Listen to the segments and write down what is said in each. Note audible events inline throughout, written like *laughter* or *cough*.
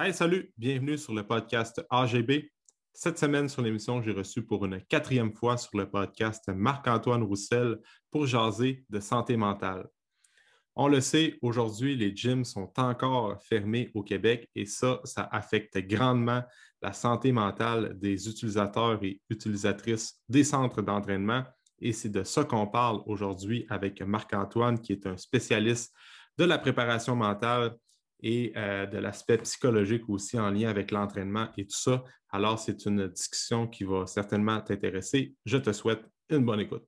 Hey, salut, bienvenue sur le podcast AGB. Cette semaine sur l'émission, j'ai reçu pour une quatrième fois sur le podcast Marc-Antoine Roussel pour jaser de santé mentale. On le sait, aujourd'hui, les gyms sont encore fermés au Québec et ça, ça affecte grandement la santé mentale des utilisateurs et utilisatrices des centres d'entraînement. Et c'est de ça qu'on parle aujourd'hui avec Marc-Antoine, qui est un spécialiste de la préparation mentale et euh, de l'aspect psychologique aussi en lien avec l'entraînement et tout ça. Alors, c'est une discussion qui va certainement t'intéresser. Je te souhaite une bonne écoute.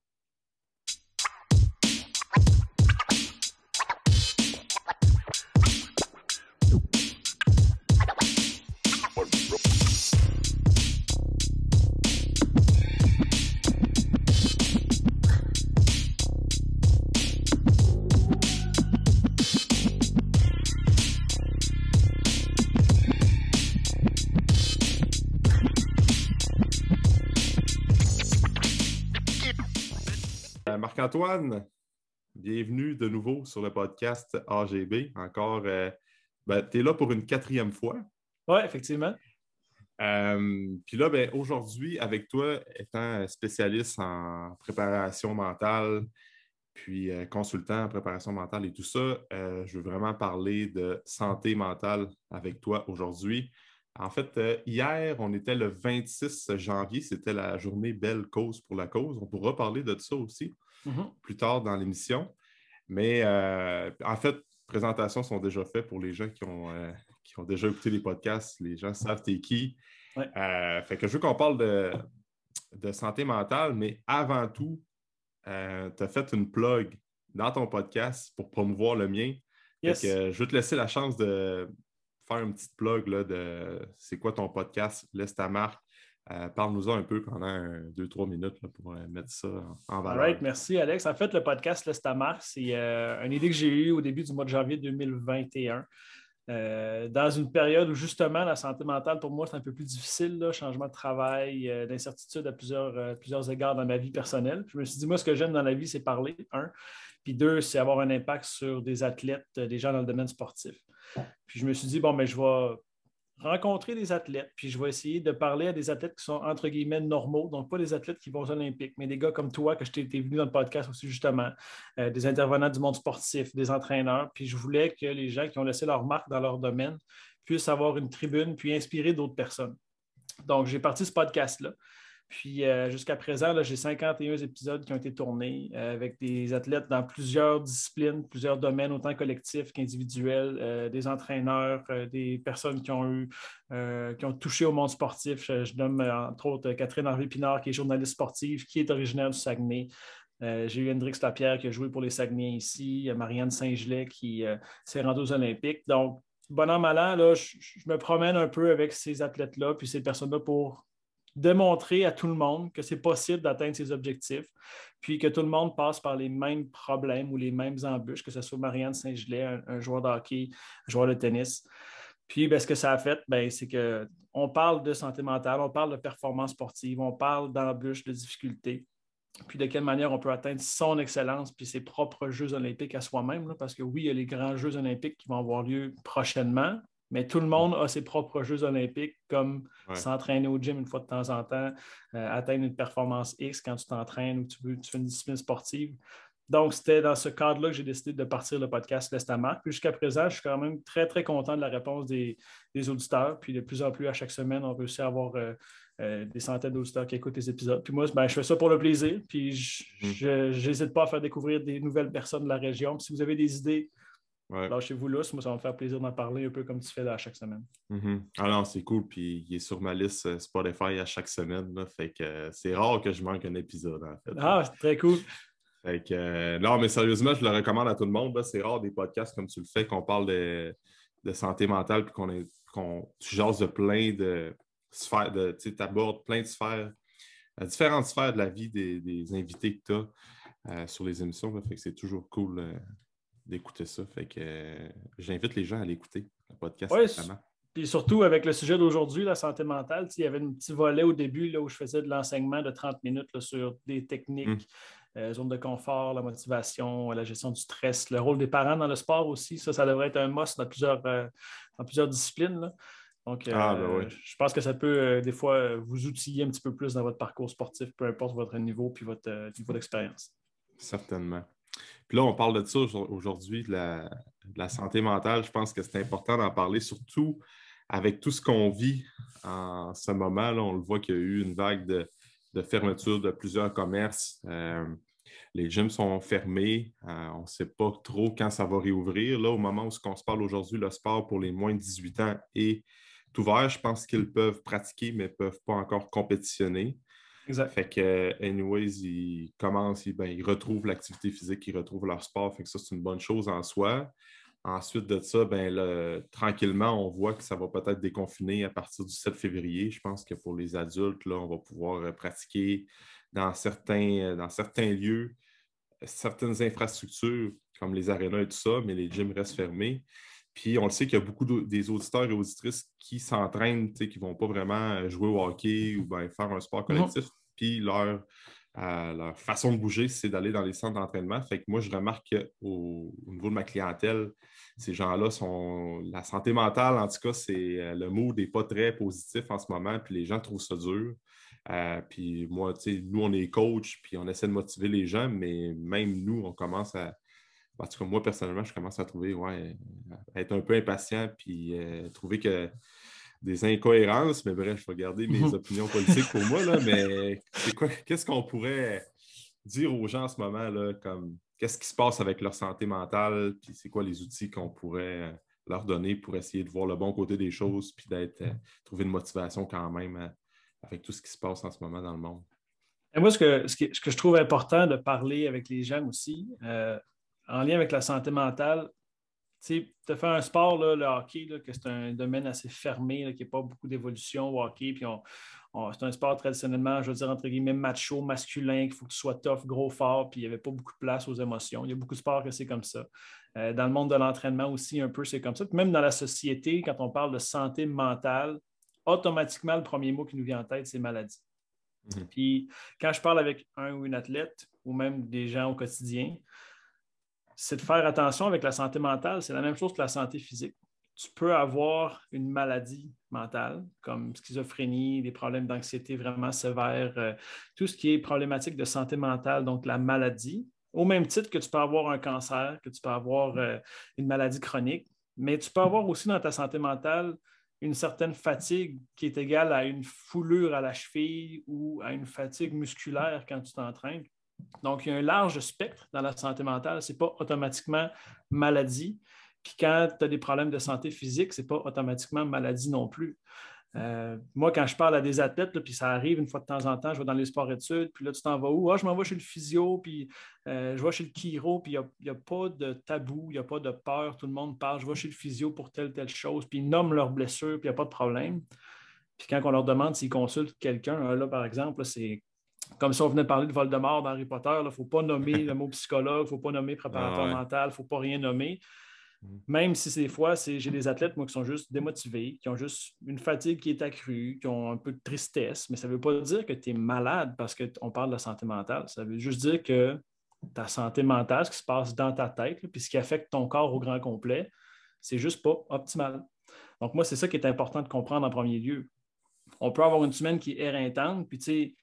Marc-Antoine, bienvenue de nouveau sur le podcast AGB. Encore, euh, ben, tu es là pour une quatrième fois. Oui, effectivement. Euh, puis là, ben, aujourd'hui, avec toi, étant spécialiste en préparation mentale, puis euh, consultant en préparation mentale et tout ça, je veux vraiment parler de santé mentale avec toi aujourd'hui. En fait, hier, on était le 26 janvier, c'était la journée Belle Cause pour la cause. On pourra parler de ça aussi. Mhm. plus tard dans l'émission. Mais euh, en fait, présentations sont déjà faites pour les gens qui ont, euh, qui ont déjà écouté les podcasts. Les gens savent t'es qui. Euh, fait que je veux qu'on parle de, de, santé mentale, mais avant tout, tu as fait une plug dans ton podcast pour promouvoir le mien. Yes. je vais te laisser la chance de faire une petite plug là, de c'est quoi ton podcast, laisse ta marque, euh, parle-nous-en un peu pendant deux, trois minutes pour euh, mettre ça en, valeur. Right, merci Alex. En fait, le podcast Lestamar, c'est euh, une idée que j'ai eue au début du mois de janvier 2021. dans une période où justement la santé mentale pour moi c'est un peu plus difficile, changement de travail, d'incertitude à plusieurs, plusieurs égards dans ma vie personnelle. Je me suis dit, moi, ce que j'aime dans la vie, c'est parler, un. Puis deux, c'est avoir un impact sur des athlètes, des gens dans le domaine sportif. Puis je me suis dit, bon, mais je vais rencontrer des athlètes, puis je vais essayer de parler à des athlètes qui sont entre guillemets normaux, donc pas des athlètes qui vont aux Olympiques, mais des gars comme toi, que je t'ai venu dans le podcast aussi justement, euh, des intervenants du monde sportif, des entraîneurs, puis je voulais que les gens qui ont laissé leur marque dans leur domaine puissent avoir une tribune, puis inspirer d'autres personnes. Donc, j'ai parti ce podcast-là. Puis euh, jusqu'à présent, j'ai 51 épisodes qui ont été tournés euh, avec des athlètes dans plusieurs disciplines, plusieurs domaines, autant collectifs qu'individuels, euh, des entraîneurs, des personnes qui ont eu, qui ont touché au monde sportif. Je, nomme entre autres Catherine Harvey Pinard, qui est journaliste sportive, qui est originaire du Saguenay. j'ai eu Hendrix Lapierre qui a joué pour les Saguenay ici, Marianne Saint-Gelais qui s'est rendue aux Olympiques. Donc, bon an, mal an, là, je me promène un peu avec ces athlètes-là, puis ces personnes-là pour démontrer à tout le monde que c'est possible d'atteindre ses objectifs, puis que tout le monde passe par les mêmes problèmes ou les mêmes embûches, que ce soit Marianne Saint-Gelais, un, joueur de hockey, un joueur de tennis. Puis, ben, ce que ça a fait, ben, c'est qu'on parle de santé mentale, on parle de performance sportive, on parle d'embûches, de difficultés, puis de quelle manière on peut atteindre son excellence puis ses propres Jeux olympiques à soi-même. Parce que oui, il y a les grands Jeux olympiques qui vont avoir lieu prochainement, mais tout le monde a ses propres Jeux olympiques, comme s'entraîner au gym une fois de temps en temps, euh, atteindre une performance X quand tu t'entraînes ou tu, veux, tu fais une discipline sportive. Donc, c'était dans ce cadre-là que j'ai décidé de partir le podcast L'Estamarque. Puis jusqu'à présent, je suis quand même très, très content de la réponse des, auditeurs. Puis de plus en plus, à chaque semaine, on réussit à avoir euh, euh, des centaines d'auditeurs qui écoutent les épisodes. Puis moi, ben, je fais ça pour le plaisir. Puis je n'hésite mm. pas à faire découvrir des nouvelles personnes de la région. si vous avez des idées Lâchez-vous là, moi, ça va me faire plaisir d'en parler un peu comme tu fais là à chaque semaine. Mm-hmm. Ah non, c'est cool. Puis il est sur ma liste euh, Spotify à chaque semaine. Là, fait que euh, c'est rare que je manque un épisode, en fait. Ah, c'est très cool. *laughs* Fait que, euh, non, mais sérieusement, je le recommande à tout le monde. C'est rare des podcasts comme tu le fais, qu'on parle de, santé mentale, puis qu'on qu tu jases de plein de sphères, de, tu abordes plein de sphères, différentes sphères de la vie des, invités que tu as sur les émissions. fait que c'est toujours cool d'écouter ça. Fait que euh, j'invite les gens à l'écouter, le podcast. Oui, puis surtout avec le sujet d'aujourd'hui, la santé mentale, il y avait un petit volet au début là, où je faisais de l'enseignement de 30 minutes sur des techniques, hum. euh, zone de confort, la motivation, la gestion du stress, le rôle des parents dans le sport aussi. Ça, ça devrait être un must dans plusieurs, euh, dans plusieurs disciplines. Donc, ah, ben je pense que ça peut des fois vous outiller un petit peu plus dans votre parcours sportif, peu importe votre niveau puis votre niveau d'expérience. Certainement. Puis là, on parle de ça aujourd'hui, de la, santé mentale. Je pense que c'est important d'en parler, surtout avec tout ce qu'on vit en ce moment. On le voit qu'il y a eu une vague de, fermeture de plusieurs commerces. Euh, les gyms sont fermés. Euh, on ne sait pas trop quand ça va réouvrir. Là, au moment où on se parle aujourd'hui, le sport pour les moins de 18 ans est ouvert. Je pense qu'ils peuvent pratiquer, mais ne peuvent pas encore compétitionner. Exact. Fait que, anyways, ils commencent, ils, ben, retrouvent l'activité physique, ils retrouvent leur sport. Fait que ça, c'est une bonne chose en soi. Ensuite de ça, ben, tranquillement, on voit que ça va peut-être déconfiner à partir du 7 février. Je pense que pour les adultes, là, on va pouvoir euh, pratiquer dans certains, euh, dans certains lieux, certaines infrastructures comme les arénas et tout ça, mais les gyms restent fermés. Puis on le sait qu'il y a beaucoup des auditeurs et auditrices qui s'entraînent, qui ne vont pas vraiment euh, jouer au hockey ou bien faire un sport collectif. Euh, leur façon de bouger, c'est d'aller dans les centres d'entraînement. Fait que moi, je remarque qu'au au niveau de ma clientèle, ces gens-là sont. La santé mentale, en tout cas, c'est euh, le mot n'est pas très positif en ce moment, puis les gens trouvent ça dur. puis moi, tu sais, nous, on est coach, puis on essaie de motiver les gens, mais même nous, on commence à, en tout cas, moi, personnellement, je commence à trouver, ouais, être un peu impatient, puis euh, trouver que des incohérences, mais bref, je vais garder mes mhm. opinions politiques pour moi, là, mais quoi, qu'est-ce qu'on pourrait dire aux gens en ce moment, là, comme qu'est-ce qui se passe avec leur santé mentale, puis c'est quoi les outils qu'on pourrait euh, leur donner pour essayer de voir le bon côté des choses, puis d'être, euh, trouver une motivation quand même avec tout ce qui se passe en ce moment dans le monde? Et moi, ce que, ce, que, je trouve important de parler avec les gens aussi, en lien avec la santé mentale, tu as fait un sport, le hockey, que c'est un domaine assez fermé, qui n'a pas beaucoup d'évolution au hockey. Puis c'est un sport traditionnellement, je veux dire, entre guillemets, macho, masculin, qu'il faut que tu sois tough, gros, fort, puis il n'y avait pas beaucoup de place aux émotions. Il y a beaucoup de sports que c'est comme ça. Euh, dans le monde de l'entraînement aussi, un peu, c'est comme ça. même dans la société, quand on parle de santé mentale, automatiquement, le premier mot qui nous vient en tête, c'est maladie. Mhm. Puis quand je parle avec un ou une athlète, ou même des gens au quotidien, c'est de faire attention avec la santé mentale. C'est la même chose que la santé physique. Tu peux avoir une maladie mentale comme schizophrénie, des problèmes d'anxiété vraiment sévères, euh, tout ce qui est problématique de santé mentale, donc la maladie, au même titre que tu peux avoir un cancer, que tu peux avoir euh, une maladie chronique, mais tu peux avoir aussi dans ta santé mentale une certaine fatigue qui est égale à une foulure à la cheville ou à une fatigue musculaire quand tu t'entraînes. Donc, il y a un large spectre dans la santé mentale. Ce n'est pas automatiquement maladie. Puis quand tu as des problèmes de santé physique, ce n'est pas automatiquement maladie non plus. Euh, moi, quand je parle à des athlètes, puis ça arrive une fois de temps en temps, je vais dans les sports-études, puis là, tu t'en vas où? Ah, je m'en vais chez le physio, puis euh, je vais chez le chiro, puis il n'y a, pas de tabou, il n'y a pas de peur, tout le monde parle, je vais chez le physio pour telle, telle chose, puis ils nomment leurs blessures, puis il n'y a pas de problème. Puis quand on leur demande s'ils consultent quelqu'un, là, par exemple, c'est comme si on venait de parler de Voldemort dans Harry Potter, il ne faut pas nommer le mot psychologue, il ne faut pas nommer préparateur ah mental, il ne faut pas rien nommer. Mm. Même si des fois, j'ai des athlètes moi, qui sont juste démotivés, qui ont juste une fatigue qui est accrue, qui ont un peu de tristesse, mais ça ne veut pas dire que tu es malade parce qu'on parle de la santé mentale. Ça veut juste dire que ta santé mentale, ce qui se passe dans ta tête, puis ce qui affecte ton corps au grand complet, c'est juste pas optimal. Donc, moi, c'est ça qui est important de comprendre en premier lieu. On peut avoir une semaine qui est éreintante, puis tu sais,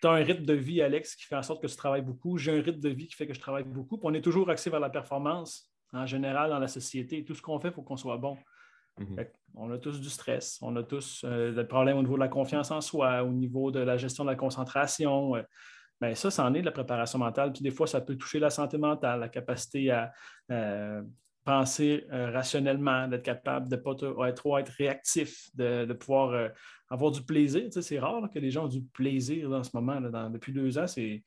tu as un rythme de vie, Alex, qui fait en sorte que tu travailles beaucoup. J'ai un rythme de vie qui fait que je travaille beaucoup. Puis on est toujours axé vers la performance en général dans la société. Tout ce qu'on fait, il faut qu'on soit bon. Mhm. On a tous du stress, on a tous euh, des problèmes au niveau de la confiance en soi, au niveau de la gestion de la concentration. Euh, ben, ça, ça en est de la préparation mentale. Puis des fois, ça peut toucher la santé mentale, la capacité à euh, penser rationnellement, d'être capable de ne pas être trop être réactif, de, pouvoir avoir du plaisir. c'est rare que les gens ont du plaisir en ce moment. depuis deux ans, c'est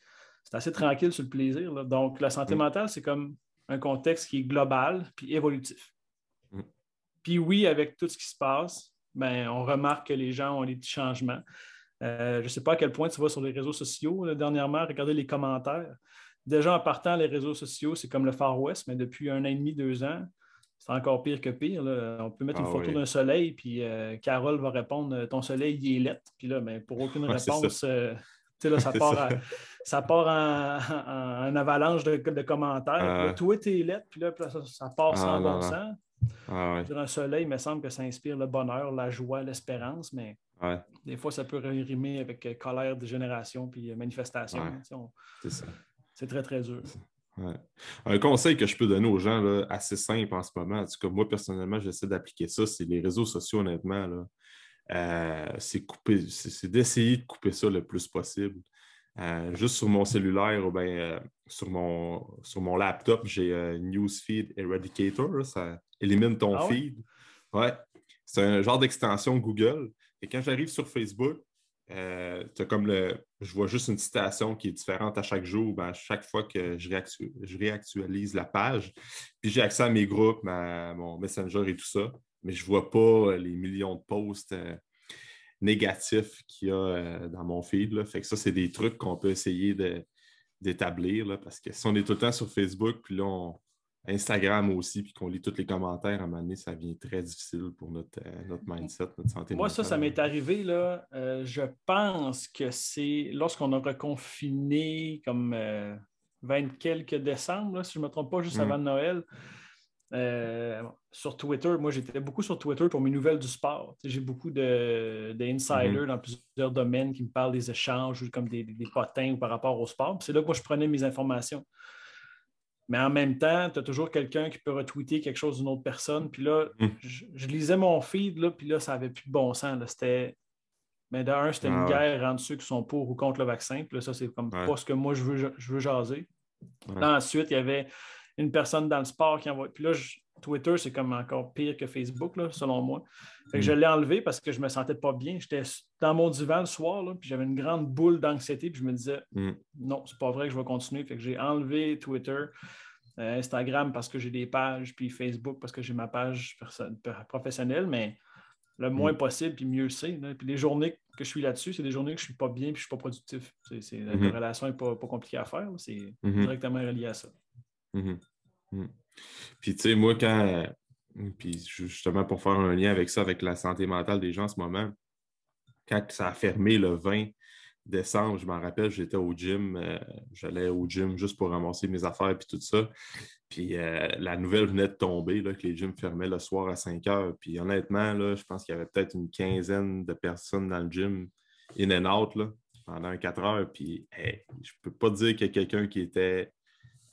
assez tranquille sur le plaisir. Donc, la santé mm. mentale, c'est comme un contexte qui est global puis évolutif. Mm. Puis oui, avec tout ce qui se passe, ben, on remarque que les gens ont des petits changements. Euh, je ne sais pas à quel point tu vas sur les réseaux sociaux dernièrement, regarder les commentaires. Déjà en partant, les réseaux sociaux, c'est comme le Far West, mais depuis un an et demi, deux ans, c'est encore pire que pire. On peut mettre une ah photo d'un soleil, puis euh, Carole va répondre euh, Ton soleil, il est lettre. Puis là, ben, pour aucune *laughs* réponse, euh, *laughs* ça. part, ça. part en, avalanche de, commentaires. Ah. toi, tu es lettre, puis là, ça, part sans bon sens. Ah Un soleil, il me semble que ça inspire le bonheur, la joie, l'espérance, mais des fois, ça peut rimer avec euh, colère, dégénération puis manifestation. C'est ça. C'est très, très dur. Un conseil que je peux donner aux gens, là, assez simple en ce moment, en tout cas, moi, personnellement, j'essaie d'appliquer ça, c'est les réseaux sociaux, honnêtement. Euh, c'est d'essayer de couper ça le plus possible. Euh, juste sur mon cellulaire ou bien euh, sur, mon, sur mon laptop, j'ai un Newsfeed Eradicator. ça élimine ton ah feed. Ouais. C'est un genre d'extension Google. Et quand j'arrive sur Facebook, tu comme le. Je vois juste une citation qui est différente à chaque jour, ben, à chaque fois que je, je, réactualise la page. Puis j'ai accès à mes groupes, mon Messenger et tout ça mais je ne vois pas euh, les millions de posts euh, négatifs qu'il y a euh, dans mon feed. Fait que ça, c'est des trucs qu'on peut essayer d'établir parce que si on est tout le temps sur Facebook, puis là, Instagram aussi, puis qu'on lit tous les commentaires, à un moment donné, ça devient très difficile pour notre, notre mindset, notre santé Moi, ça, ça m'est arrivé, là. je pense que c'est lorsqu'on a reconfiné comme 20 quelques décembre, si je ne me trompe pas, juste mm. avant Noël. Euh, sur Twitter, moi j'étais beaucoup sur Twitter pour mes nouvelles du sport. J'ai beaucoup d'insiders de, mhm. dans plusieurs domaines qui me parlent des échanges comme des, potins par rapport au sport. C'est là que moi je prenais mes informations. Mais en même temps, tu as toujours quelqu'un qui peut retweeter quelque chose d'une autre personne. Puis là, mhm. je, lisais mon feed, là, puis là, ça n'avait plus de bon sens. C'était. Mais d'un, c'était une ah guerre entre ceux qui sont pour ou contre le vaccin. Puis là, ça, c'est comme pas ce que moi je veux, je veux jaser. ensuite, il y avait une personne dans le sport qui envoie. Puis là, Twitter, c'est comme encore pire que Facebook, selon moi. Je mm. l'ai enlevé parce que je ne me sentais pas bien. J'étais dans mon divan le soir, puis j'avais une grande boule d'anxiété, puis je me disais mm. non, c'est pas vrai que je vais continuer. Fait que j'ai enlevé Twitter. Euh, Instagram parce que j'ai des pages, puis Facebook parce que j'ai ma page professionnelle, mais le mm. moins possible, puis mieux c'est. Puis les journées que je suis là-dessus, c'est des journées que je ne suis pas bien, puis je ne suis pas productif. C'est, La mm-hmm. relation n'est pas, compliquée à faire. C'est mm-hmm. directement relié à ça. Mm-hmm. Puis, tu sais, moi, quand. Puis, justement, pour faire un lien avec ça, avec la santé mentale des gens en ce moment, quand ça a fermé le 20 décembre, je m'en rappelle, j'étais au gym. Euh, j'allais au gym juste pour ramasser mes affaires et tout ça. Puis, euh, la nouvelle venait de tomber, là, que les gyms fermaient le soir à 5 heures. Puis, honnêtement, là, je pense qu'il y avait peut-être une quinzaine de personnes dans le gym in and out là, pendant 4 heures. Puis, je peux pas dire qu'il y a quelqu'un qui était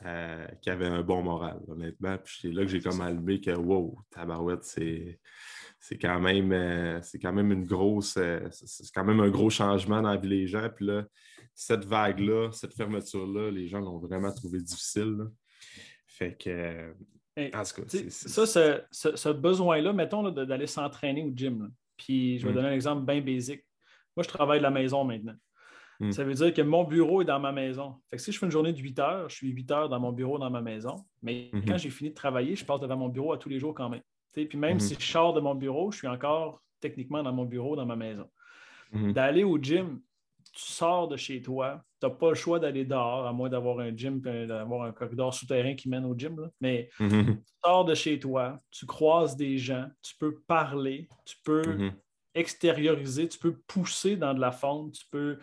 euh, qui avait un bon moral, honnêtement. Puis c'est là que j'ai comme allumé que wow, tabarouette, c'est. C'est quand même euh, c'est quand même une grosse euh, c'est quand même un gros changement dans la vie des gens. Puis là, cette vague-là, cette fermeture-là, les gens l'ont vraiment trouvé difficile. Fait que ça, ce, besoin-là, mettons, d'aller s'entraîner au gym. Puis je vais mm. donner un exemple bien basique. Moi, je travaille de la maison maintenant. Hmm. Ça veut dire que mon bureau est dans ma maison. Fait que si je fais une journée de 8 heures, je suis 8 heures dans mon bureau dans ma maison. Mais hmm. quand j'ai fini de travailler, je passe devant mon bureau à tous les jours quand même. puis même hmm. si je sors de mon bureau, je suis encore techniquement dans mon bureau, dans ma maison. D'aller au gym, tu sors de chez toi, tu n'as pas le choix d'aller dehors, à moins d'avoir un gym, d'avoir un corridor souterrain qui mène au gym. Mais tu sors de chez toi, tu croises des gens, tu peux parler, tu peux extérioriser, tu peux pousser dans de la fonte, tu peux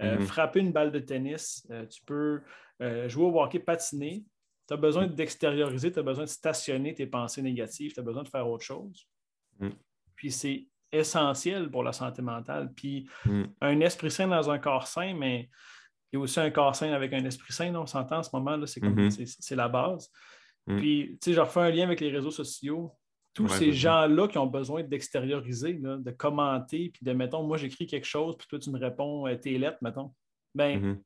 euh, mhm. frapper une balle de tennis, euh, tu peux euh, jouer au hockey, patiner. Tu as besoin mhm. d'extérioriser, tu as besoin de stationner tes pensées négatives, tu as besoin de faire autre chose. Mhm. Puis c'est essentiel pour la santé mentale. Puis un esprit sain dans un corps sain, mais il y a aussi un corps sain avec un esprit sain, on s'entend en ce moment, c'est la base. Puis, tu sais, je refais un lien avec les réseaux sociaux tous ces gens-là qui ont besoin d'extérioriser, de commenter, puis de, mettons, moi j'écris quelque chose, puis toi tu me réponds euh, tes lettres, mettons. Ben, mm-hmm.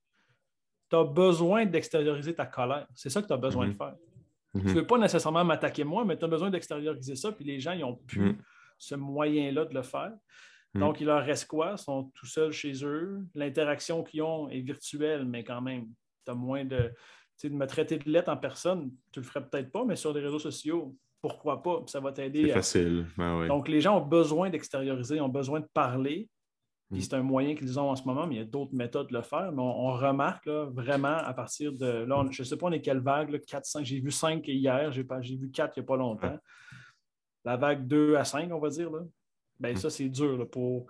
tu as besoin d'extérioriser ta colère. C'est ça que tu as besoin de mm-hmm. faire. Tu ne mm-hmm. veux pas nécessairement m'attaquer moi, mais tu as besoin d'extérioriser ça, puis les gens, ils ont plus ce moyen-là de le faire. Donc, il leur reste quoi? Ils sont tout seuls chez eux. L'interaction qu'ils ont est virtuelle, mais quand même, tu as moins de. de me traiter de lettres en personne, tu le ferais peut-être pas, mais sur les réseaux sociaux, pourquoi pas? Ça va t'aider. C'est facile. Ben Donc, les gens ont besoin d'extérioriser, ont besoin de parler. Puis mm. c'est un moyen qu'ils ont en ce moment, mais il y a d'autres méthodes de le faire. Mais on, remarque vraiment à partir de. Là, je ne sais pas on est quelle vague, 4, 5. J'ai vu 5 hier, j'ai, vu 4 il n'y a pas longtemps. La vague 2 à 5, on va dire. Là. Ben, mm. ça, c'est dur pour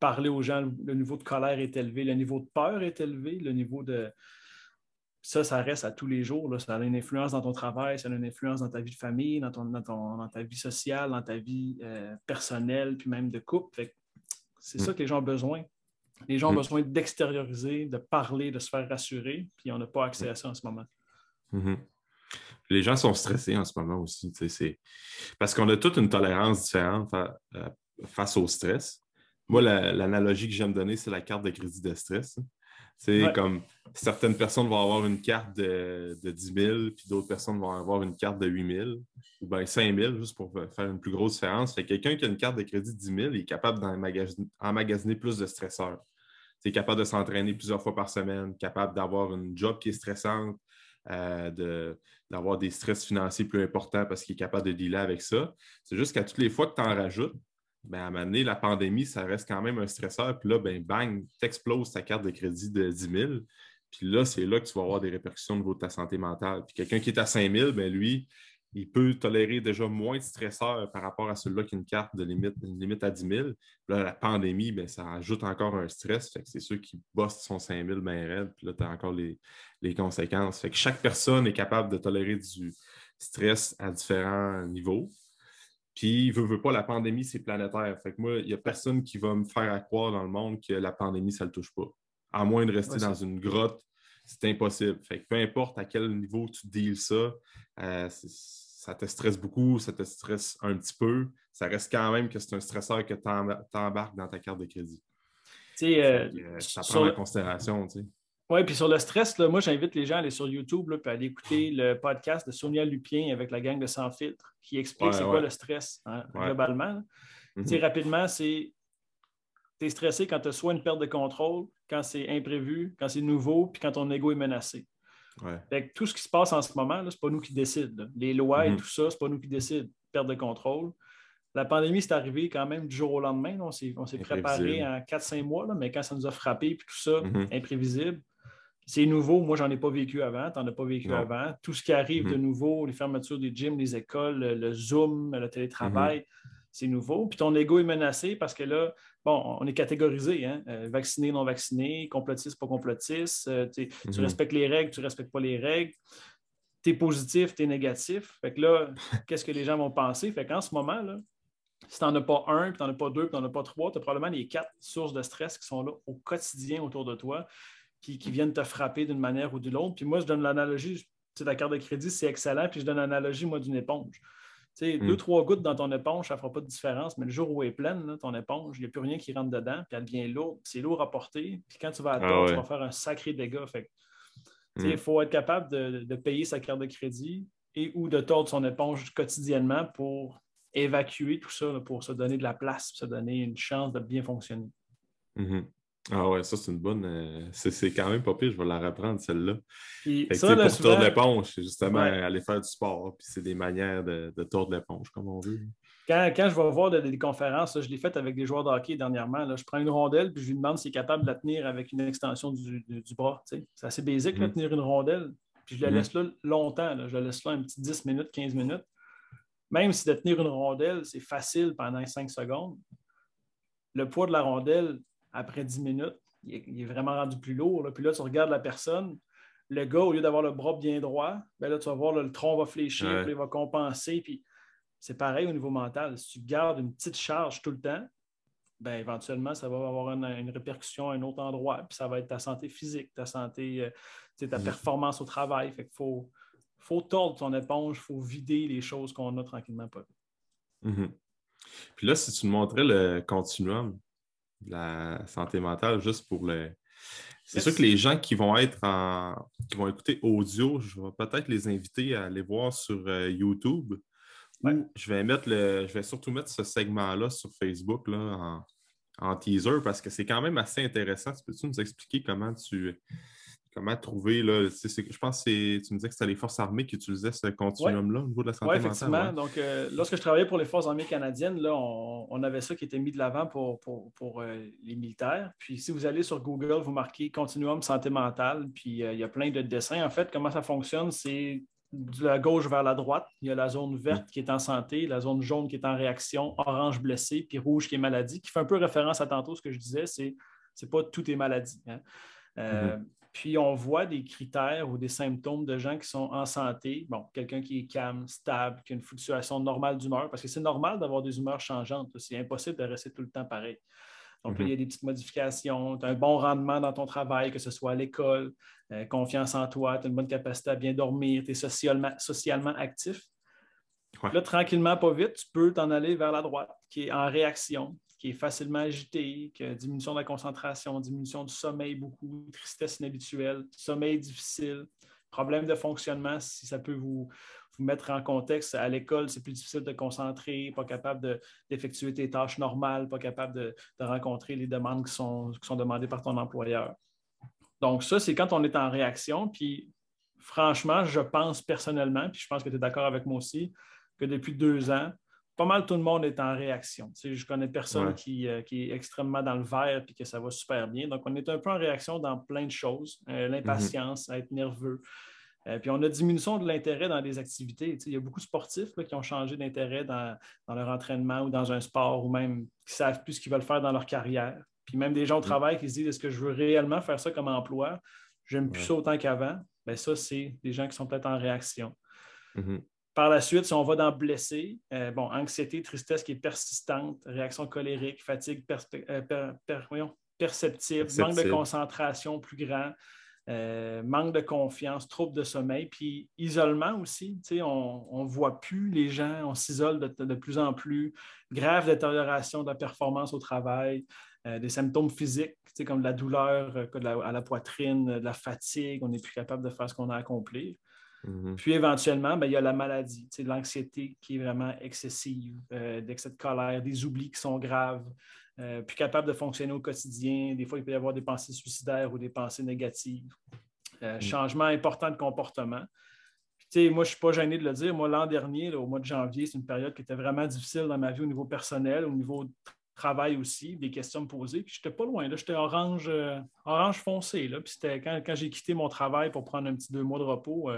parler aux gens. Le niveau de colère est élevé, le niveau de peur est élevé, le niveau de ça, ça reste à tous les jours. Ça a une influence dans ton travail, ça a une influence dans ta vie de famille, dans, ton, dans, ta vie sociale, dans ta vie euh, personnelle, puis même de couple. C'est ça mm. que les gens ont besoin. Les gens ont mm. besoin d'extérioriser, de parler, de se faire rassurer, puis on n'a pas accès à ça en ce moment. Mm-hmm. Les gens sont stressés en ce moment aussi. Parce qu'on a toute une tolérance différente euh, face au stress. Moi, l'analogie que j'aime donner, c'est la carte de crédit de stress. C'est comme certaines personnes vont avoir une carte de, 10 000, puis d'autres personnes vont avoir une carte de 8 000 ou bien 5 000, juste pour faire une plus grosse différence. Fait quelqu'un qui a une carte de crédit de 10 000 il est capable d'emmagasiner plus de stresseurs. C'est capable de s'entraîner plusieurs fois par semaine, capable d'avoir une job qui est stressante, euh, d'avoir des stress financiers plus importants parce qu'il est capable de dealer avec ça. C'est juste qu'à toutes les fois que tu en rajoutes, ben, à donné, la pandémie, ça reste quand même un stresseur. Puis là, ben, bang, t'exploses ta carte de crédit de 10 000. Puis là, c'est là que tu vas avoir des répercussions au niveau de ta santé mentale. Puis quelqu'un qui est à 5 000, ben, lui, il peut tolérer déjà moins de stresseurs par rapport à celui-là qui a une carte de limite, limite à 10 000. Là, la pandémie, ben, ça ajoute encore un stress. Fait que c'est ceux qui bossent son 5 000 bien raide. Puis là, tu as encore les, les, conséquences. Fait que chaque personne est capable de tolérer du stress à différents niveaux. Puis, veut, veut pas, la pandémie, c'est planétaire. Fait que moi, il n'y a personne qui va me faire croire dans le monde que la pandémie, ça ne le touche pas. À moins de rester dans une grotte, c'est impossible. Fait que peu importe à quel niveau tu deals ça, euh, ça te stresse beaucoup, ça te stresse un petit peu. Ça reste quand même que c'est un stresseur que tu embarques dans ta carte de crédit. Euh, euh, ça prend en considération. Tu sais. Oui, puis sur le stress, moi, j'invite les gens à aller sur YouTube et à aller écouter le podcast de Sonia Lupien avec la gang de Sans Filtre qui explique c'est quoi le stress hein, globalement. Mm Rapidement, c'est tu es stressé quand tu as soit une perte de contrôle, quand c'est imprévu, quand c'est nouveau, puis quand ton ego est menacé. tout ce qui se passe en ce moment, ce n'est pas nous qui décident. Les lois et mm-hmm. tout ça, ce n'est pas nous qui décident. Perte de contrôle. La pandémie, c'est arrivé quand même du jour au lendemain. On s'est préparé en 4-5 mois, mais quand ça nous a frappé, puis tout ça, mm-hmm. imprévisible, c'est nouveau. Moi, j'en ai pas vécu avant. Tu n'en as pas vécu avant. Tout ce qui arrive de mm-hmm. nouveau, les fermetures des gyms, les écoles, le, Zoom, le télétravail, mm-hmm. c'est nouveau. Puis ton ego est menacé parce que là, bon, on est catégorisé, hein? Euh, vacciné, non vacciné, complotiste, pas complotiste. Euh, tu mm-hmm. respectes les règles, tu ne respectes pas les règles. Tu es positif, tu es négatif. Fait que là, *laughs* qu'est-ce que les gens vont penser? Fait qu'en ce moment, là, si tu n'en as pas un, puis tu n'en as pas deux, puis tu n'en as pas trois, tu as probablement les quatre sources de stress qui sont là au quotidien autour de toi qui, viennent te frapper d'une manière ou d'une autre. Puis moi, je donne l'analogie, la carte de crédit, c'est excellent, puis je donne l'analogie, moi, d'une éponge. Tu Deux, hmm. trois gouttes dans ton éponge, ça ne fera pas de différence, mais le jour où elle est pleine, ton éponge, il n'y a plus rien qui rentre dedans, puis elle devient lourde. C'est lourd à porter, puis quand tu vas à ah tu vas faire un sacré dégât. Fait il hmm. faut être capable de, payer sa carte de crédit et ou de tordre son éponge quotidiennement pour évacuer tout ça, pour se donner de la place, se donner une chance de bien fonctionner. Mm-hmm. Ah ouais, ça c'est une bonne. Euh, c'est quand même pas pire, je vais la reprendre celle-là. Ça, pour souvent... l'éponge, c'est justement aller faire du sport. Puis c'est des manières de, de tour de l'éponge, comme on veut. Quand, quand, je vais voir des, conférences, je l'ai fait avec des joueurs de hockey dernièrement. je prends une rondelle puis je lui demande s'il est capable de la tenir avec une extension du, du, bras. C'est assez basique, de mm. tenir une rondelle. Puis je la mm. laisse là longtemps. Je la laisse là un petit 10 minutes, 15 minutes. Même si de tenir une rondelle, c'est facile pendant 5 secondes, le poids de la rondelle après 10 minutes, il est, vraiment rendu plus lourd. Puis là, tu regardes la personne, le gars, au lieu d'avoir le bras bien droit, ben là, tu vas voir, le tronc va fléchir, puis il va compenser. Puis c'est pareil au niveau mental. Si tu gardes une petite charge tout le temps, ben, éventuellement, ça va avoir une, répercussion à un autre endroit. Puis ça va être ta santé physique, ta santé, euh, ta mm. performance au travail. Fait qu'il faut, faut tordre ton éponge, il faut vider les choses qu'on a tranquillement pas. Mm-hmm. Puis là, si tu me montrais le continuum, la santé mentale, juste pour le. C'est sûr que les gens qui vont être en. qui vont écouter audio, je vais peut-être les inviter à aller voir sur euh, YouTube. Je vais mettre le. Je vais surtout mettre ce segment-là sur Facebook là, en, en teaser parce que c'est quand même assez intéressant. Peux-tu nous expliquer comment tu comment trouver, là, je pense que tu me disais que c'était les forces armées qui utilisaient ce continuum-là au niveau de la santé Oui, effectivement. Donc, euh, lorsque je travaillais pour les forces armées canadiennes, là, on, avait ça qui était mis de l'avant pour, pour, euh, les militaires. Puis, si vous allez sur Google, vous marquez continuum santé mentale, puis euh, il y a plein de dessins. En fait, comment ça fonctionne, c'est de la gauche vers la droite. Il y a la zone verte qui est en santé, la zone jaune qui est en réaction, orange blessé, puis rouge qui est maladie, qui fait un peu référence à tantôt ce que je disais, c'est c'est pas tout est maladie. Hein. Mm-hmm. Puis on voit des critères ou des symptômes de gens qui sont en santé. Bon, quelqu'un qui est calme, stable, qui a une fluctuation normale d'humeur, parce que c'est normal d'avoir des humeurs changeantes. C'est impossible de rester tout le temps pareil. Donc, il y a mhm. des petites modifications, tu as un bon rendement dans ton travail, que ce soit à l'école, euh, confiance en toi, tu as une bonne capacité à bien dormir, tu es socialement, socialement actif. Là, tranquillement, pas vite, tu peux t'en aller vers la droite, qui est en réaction, qui est facilement agité, qui a diminution de la concentration, diminution du sommeil beaucoup, tristesse inhabituelle, sommeil difficile, problème de fonctionnement, si ça peut vous, vous mettre en contexte. À l'école, c'est plus difficile de concentrer, pas capable d'effectuer tes tâches normales, pas capable de, rencontrer les demandes qui sont, qui sont demandées par ton employeur. Donc, ça, c'est quand on est en réaction. Puis, franchement, je pense personnellement, puis je pense que tu es d'accord avec moi aussi, que depuis deux ans, pas mal tout le monde est en réaction. Tu sais, je connais personne qui, euh, qui, est extrêmement dans le vert et que ça va super bien. Donc, on est un peu en réaction dans plein de choses. Euh, l'impatience, être nerveux. Euh, puis on a diminution de l'intérêt dans des activités. Tu sais, il y a beaucoup de sportifs qui ont changé d'intérêt dans, leur entraînement ou dans un sport ou même qui ne savent plus ce qu'ils veulent faire dans leur carrière. Puis même des gens au travail qui se disent est-ce que je veux réellement faire ça comme emploi? J'aime plus ça autant qu'avant. Bien, ça, c'est des gens qui sont peut-être en réaction. Mm-hmm. Par la suite, si on va dans blessé, euh, bon, anxiété, tristesse qui est persistante, réaction colérique, fatigue euh, perceptible, manque de concentration plus grand, euh, manque de confiance, trouble de sommeil, puis isolement aussi. On ne voit plus les gens, on s'isole de, plus en plus, grave détérioration de la performance au travail, des symptômes physiques, comme de la douleur à la poitrine, de la fatigue, on n'est plus capable de faire ce qu'on a Mhm. Puis éventuellement, ben, il y a la maladie, l'anxiété qui est vraiment excessive, euh, d'excès de colère, des oublis qui sont graves, euh, plus capable de fonctionner au quotidien. Des fois, il peut y avoir des pensées suicidaires ou des pensées négatives. Euh, mhm. Changement important de comportement. Puis, moi, je ne suis pas gêné de le dire. Moi, l'an dernier, au mois de janvier, c'est une période qui était vraiment difficile dans ma vie au niveau personnel, au niveau travail aussi, des questions me poser. Puis j'étais pas loin. J'étais orange, orange foncé. Là. Puis c'était quand, quand j'ai quitté mon travail pour prendre un petit deux mois de repos,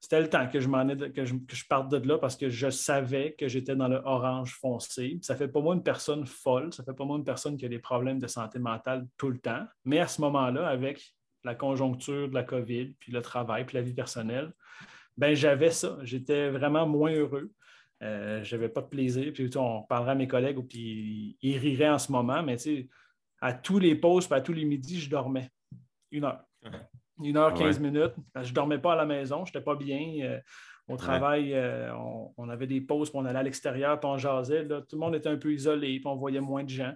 c'était le temps que je m'en que je, parte de là parce que je savais que j'étais dans le orange foncé. Ça fait pas moi une personne folle, ça fait pas moi une personne qui a des problèmes de santé mentale tout le temps. Mais à ce moment-là, avec la conjoncture de la COVID, puis le travail, puis la vie personnelle, ben j'avais ça. J'étais vraiment moins heureux. Euh, je n'avais pas de plaisir. Puis on parlera à mes collègues, puis ils riraient en ce moment, mais à tous les pauses, à tous les midis, je dormais une heure une heure, 15 minutes. Je ne dormais pas à la maison, je n'étais pas bien. Euh, au travail, euh, on, avait des pauses, puis on allait à l'extérieur, puis on jasait. tout le monde était un peu isolé, puis on voyait moins de gens.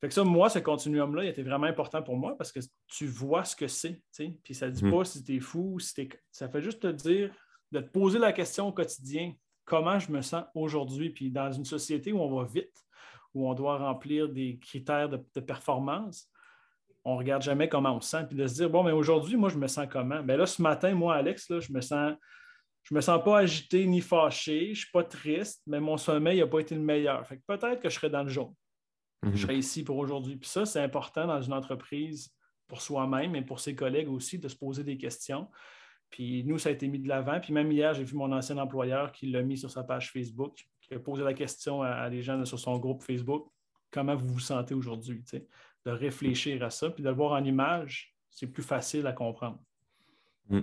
Fait que ça, moi, ce continuum-là, il était vraiment important pour moi parce que tu vois ce que c'est. Puis ça ne dit mhm. pas si tu es fou, si es... ça fait juste te dire, de te poser la question au quotidien, comment je me sens aujourd'hui, puis dans une société où on va vite, où on doit remplir des critères de performance, on ne regarde jamais comment on se sent, puis de se dire, bon, mais aujourd'hui, moi, je me sens comment? Bien là, ce matin, moi, Alex, là, je me sens. Je me sens pas agité ni fâché, je ne suis pas triste, mais mon sommeil n'a pas été le meilleur. Fait peut-être que je serai dans le jaune. Je mhm. serai ici pour aujourd'hui. Puis ça, c'est important dans une entreprise pour soi-même et pour ses collègues aussi de se poser des questions. Puis nous, ça a été mis de l'avant. Puis même hier, j'ai vu mon ancien employeur qui l'a mis sur sa page Facebook, qui a posé la question à, des gens sur son groupe Facebook comment vous vous sentez aujourd'hui de réfléchir à ça, puis de le voir en image, c'est plus facile à comprendre. Hmm.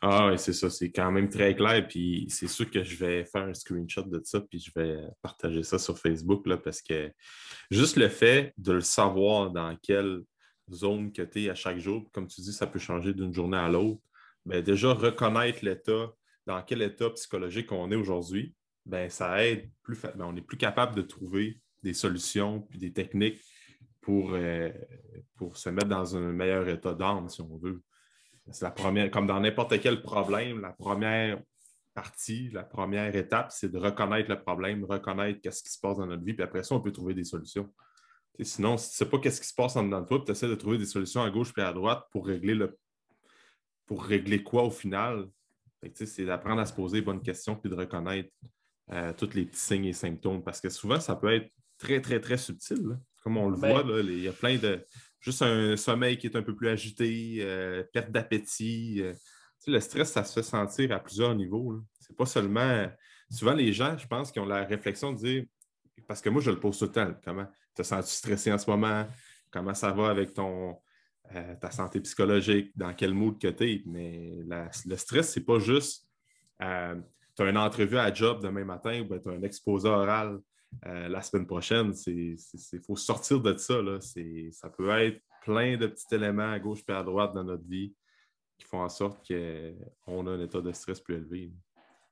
Ah oui, c'est ça, c'est quand même très clair. Puis c'est sûr que je vais faire un screenshot de ça, puis je vais partager ça sur Facebook, là, parce que juste le fait de le savoir dans quelle zone que tu es à chaque jour, comme tu dis, ça peut changer d'une journée à l'autre. Bien, déjà, reconnaître l'état, dans quel état psychologique on est aujourd'hui, ben, ça aide plus. Ben, on est plus capable de trouver des solutions puis des techniques pour, euh, pour se mettre dans un meilleur état d'âme, si on veut. C'est la première, comme dans n'importe quel problème, la première partie, la première étape, c'est de reconnaître le problème, reconnaître qu'est-ce qui se passe dans notre vie, puis après ça, on peut trouver des solutions. sinon, si tu ne sais pas qu'est-ce qui se passe dans toi, tu essaies de trouver des solutions à gauche et à droite pour régler le pour régler quoi au final. C'est d'apprendre à se poser les bonnes questions puis de reconnaître euh, tous les petits signes et symptômes. Parce que souvent, ça peut être très, très, très subtil. Comme on le ben voit, là, il y a plein de. Juste un sommeil qui est un peu plus agité, euh, perte d'appétit. Euh, le stress, ça se fait sentir à plusieurs niveaux. C'est pas seulement. Souvent, les gens, je pense, qui ont la réflexion de dire. Parce que moi, je le pose tout le temps. Comment te sens-tu stressé en ce moment? Comment ça va avec ton, euh, ta santé psychologique, dans quel mood que tu es. Mais le stress, c'est pas juste euh, tu as une entrevue à job demain matin ou tu as un exposé oral euh, la semaine prochaine. Il faut sortir de ça. Là. Ça peut être plein de petits éléments à gauche et à droite dans notre vie qui font en sorte qu'on a un état de stress plus élevé.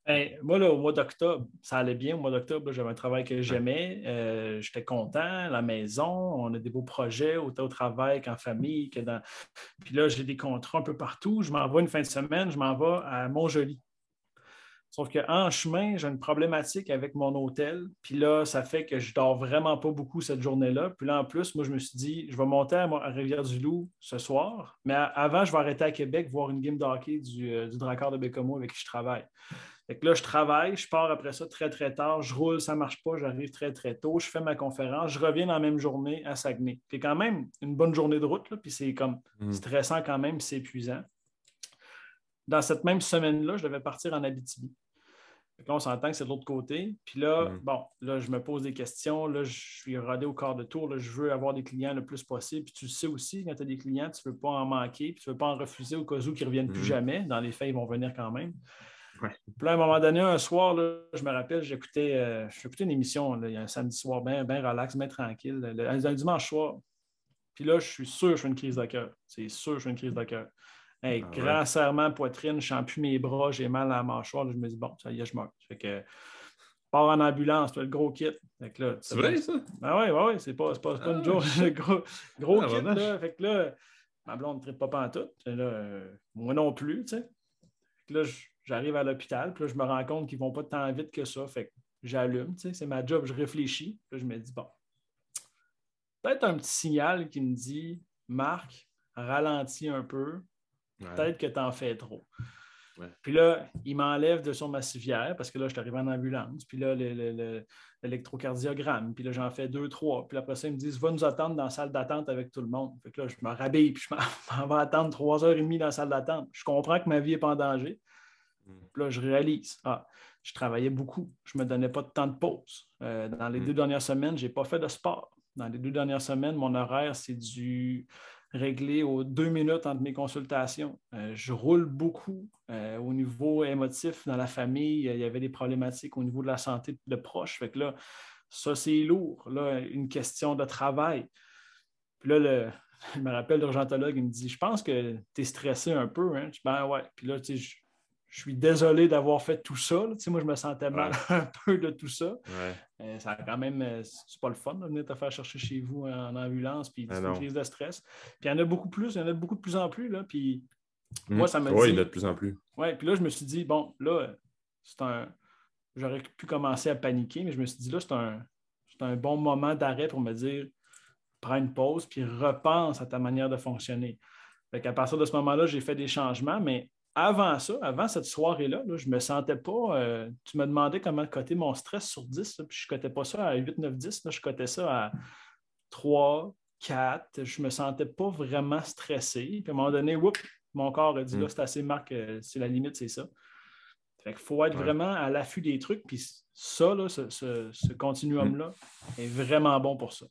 Ben, moi, au mois d'octobre, ça allait bien. Au mois d'octobre, j'avais un travail que j'aimais. Euh, j'étais content, la maison, on a des beaux projets, autant au travail qu'en famille. Que dans... Puis là, j'ai des contrats un peu partout. Je m'en vais une fin de semaine, je m'en vais à Montjoli. Sauf qu'en chemin, j'ai une problématique avec mon hôtel. Puis là, ça fait que je dors vraiment pas beaucoup cette journée-là. Puis là, en plus, moi, je me suis dit, je vais monter à, Rivière-du-Loup ce soir. Mais avant, je vais arrêter à Québec voir une game de hockey du, euh, du Dracard de Bécomo avec qui je travaille. Fait que là, je travaille, je pars après ça très, très tard, je roule, ça ne marche pas, j'arrive très, très tôt, je fais ma conférence, je reviens dans la même journée à Saguenay. C'est quand même une bonne journée de route, puis c'est comme mm. stressant quand même, c'est épuisant dans cette même semaine-là, je devais partir en Abitibi. là, on s'entend que c'est de l'autre côté. Puis là, mm. bon, là, je me pose des questions. Là, je suis rodé au quart de tour. Là, je veux avoir des clients le plus possible. Puis tu sais aussi, quand tu as des clients, tu ne veux pas en manquer. Puis tu ne veux pas en refuser au cas où qu'ils ne reviennent plus mm. jamais. Dans les faits, ils vont venir quand même. Puis là, à un moment donné, un soir, je me rappelle, j'écoutais euh, une émission il y a un samedi soir, bien ben relax, bien tranquille, un, dimanche soir. Puis là, je suis sûr que je fais une crise de cœur. C'est sûr que je fais une crise de cœur. Hey, ah grand serment poitrine, je ne plus mes bras, j'ai mal à la mâchoire. je me dis, bon, ça y est, je meurs. Fait que, pars en ambulance, le gros kit. C'est vrai, ça? Ah ouais, ouais, c'est pas, pas, pas une ah, joke. *laughs* gros, gros ah, kit, là. Fait que là, ma blonde ne traite pas en tout. Là, euh, moi non plus, tu sais. là, j'arrive à l'hôpital, puis là, je me rends compte qu'ils ne vont pas tant vite que ça. Fait que j'allume, tu sais, c'est ma job, je réfléchis. Là, je me dis, bon, peut-être un petit signal qui me dit, Marc, ralentis un peu, Peut-être que tu en fais trop. Puis là, il m'enlève de son ma civière parce que là, je suis arrivé en ambulance. Puis là, l'électrocardiogramme. Puis là, j'en fais deux, trois. Puis après ça, ils me disent Va nous attendre dans la salle d'attente avec tout le monde. Fait que là, je me rhabille. Puis je m'en *laughs* vais attendre trois heures et demie dans la salle d'attente. Je comprends que ma vie n'est pas en danger. Hmm. Puis là, je réalise Ah, je travaillais beaucoup. Je ne me donnais pas de temps de pause. Euh, dans les hmm. deux dernières semaines, je n'ai pas fait de sport. Dans les deux dernières semaines, mon horaire, c'est du réglé aux deux minutes entre mes consultations. Euh, je roule beaucoup euh, au niveau émotif dans la famille. Il y avait des problématiques au niveau de la santé de proches. Fait que là, ça, c'est lourd. Là, une question de travail. Puis là, le, *laughs* je me rappelle l'urgentologue, il me dit Je pense que tu es stressé un peu. Hein? Je dis Ben ouais. Puis là, tu sais, je suis désolé d'avoir fait tout ça. moi, je me sentais mal *laughs* un peu de tout ça. Euh, ça a quand même, euh, c'est pas le fun de venir te faire chercher chez vous en ambulance, puis ah une crise de stress. Puis il y en a beaucoup plus, il y en a beaucoup de plus en plus. Là, puis hmm. moi, ça me Oui, il y en a de plus en plus. Oui, puis là, je me suis dit, bon, là, c'est un. J'aurais pu commencer à paniquer, mais je me suis dit, là, c'est un, un bon moment d'arrêt pour me dire, prends une pause, puis repense à ta manière de fonctionner. Fait qu'à partir de ce moment-là, j'ai fait des changements, mais avant ça, avant cette soirée-là, je ne me sentais pas. Euh, tu me demandais comment coter mon stress sur 10, puis je ne cotais pas ça à 8, 9, 10. je cotais ça à 3, 4. Je ne me sentais pas vraiment stressé. Puis à un moment donné, mon corps a dit là, mm. c'est assez marque, euh, c'est la limite, c'est ça. Fait qu'il faut être vraiment à l'affût des trucs. Puis ça, ce, continuum-là est vraiment bon pour ça.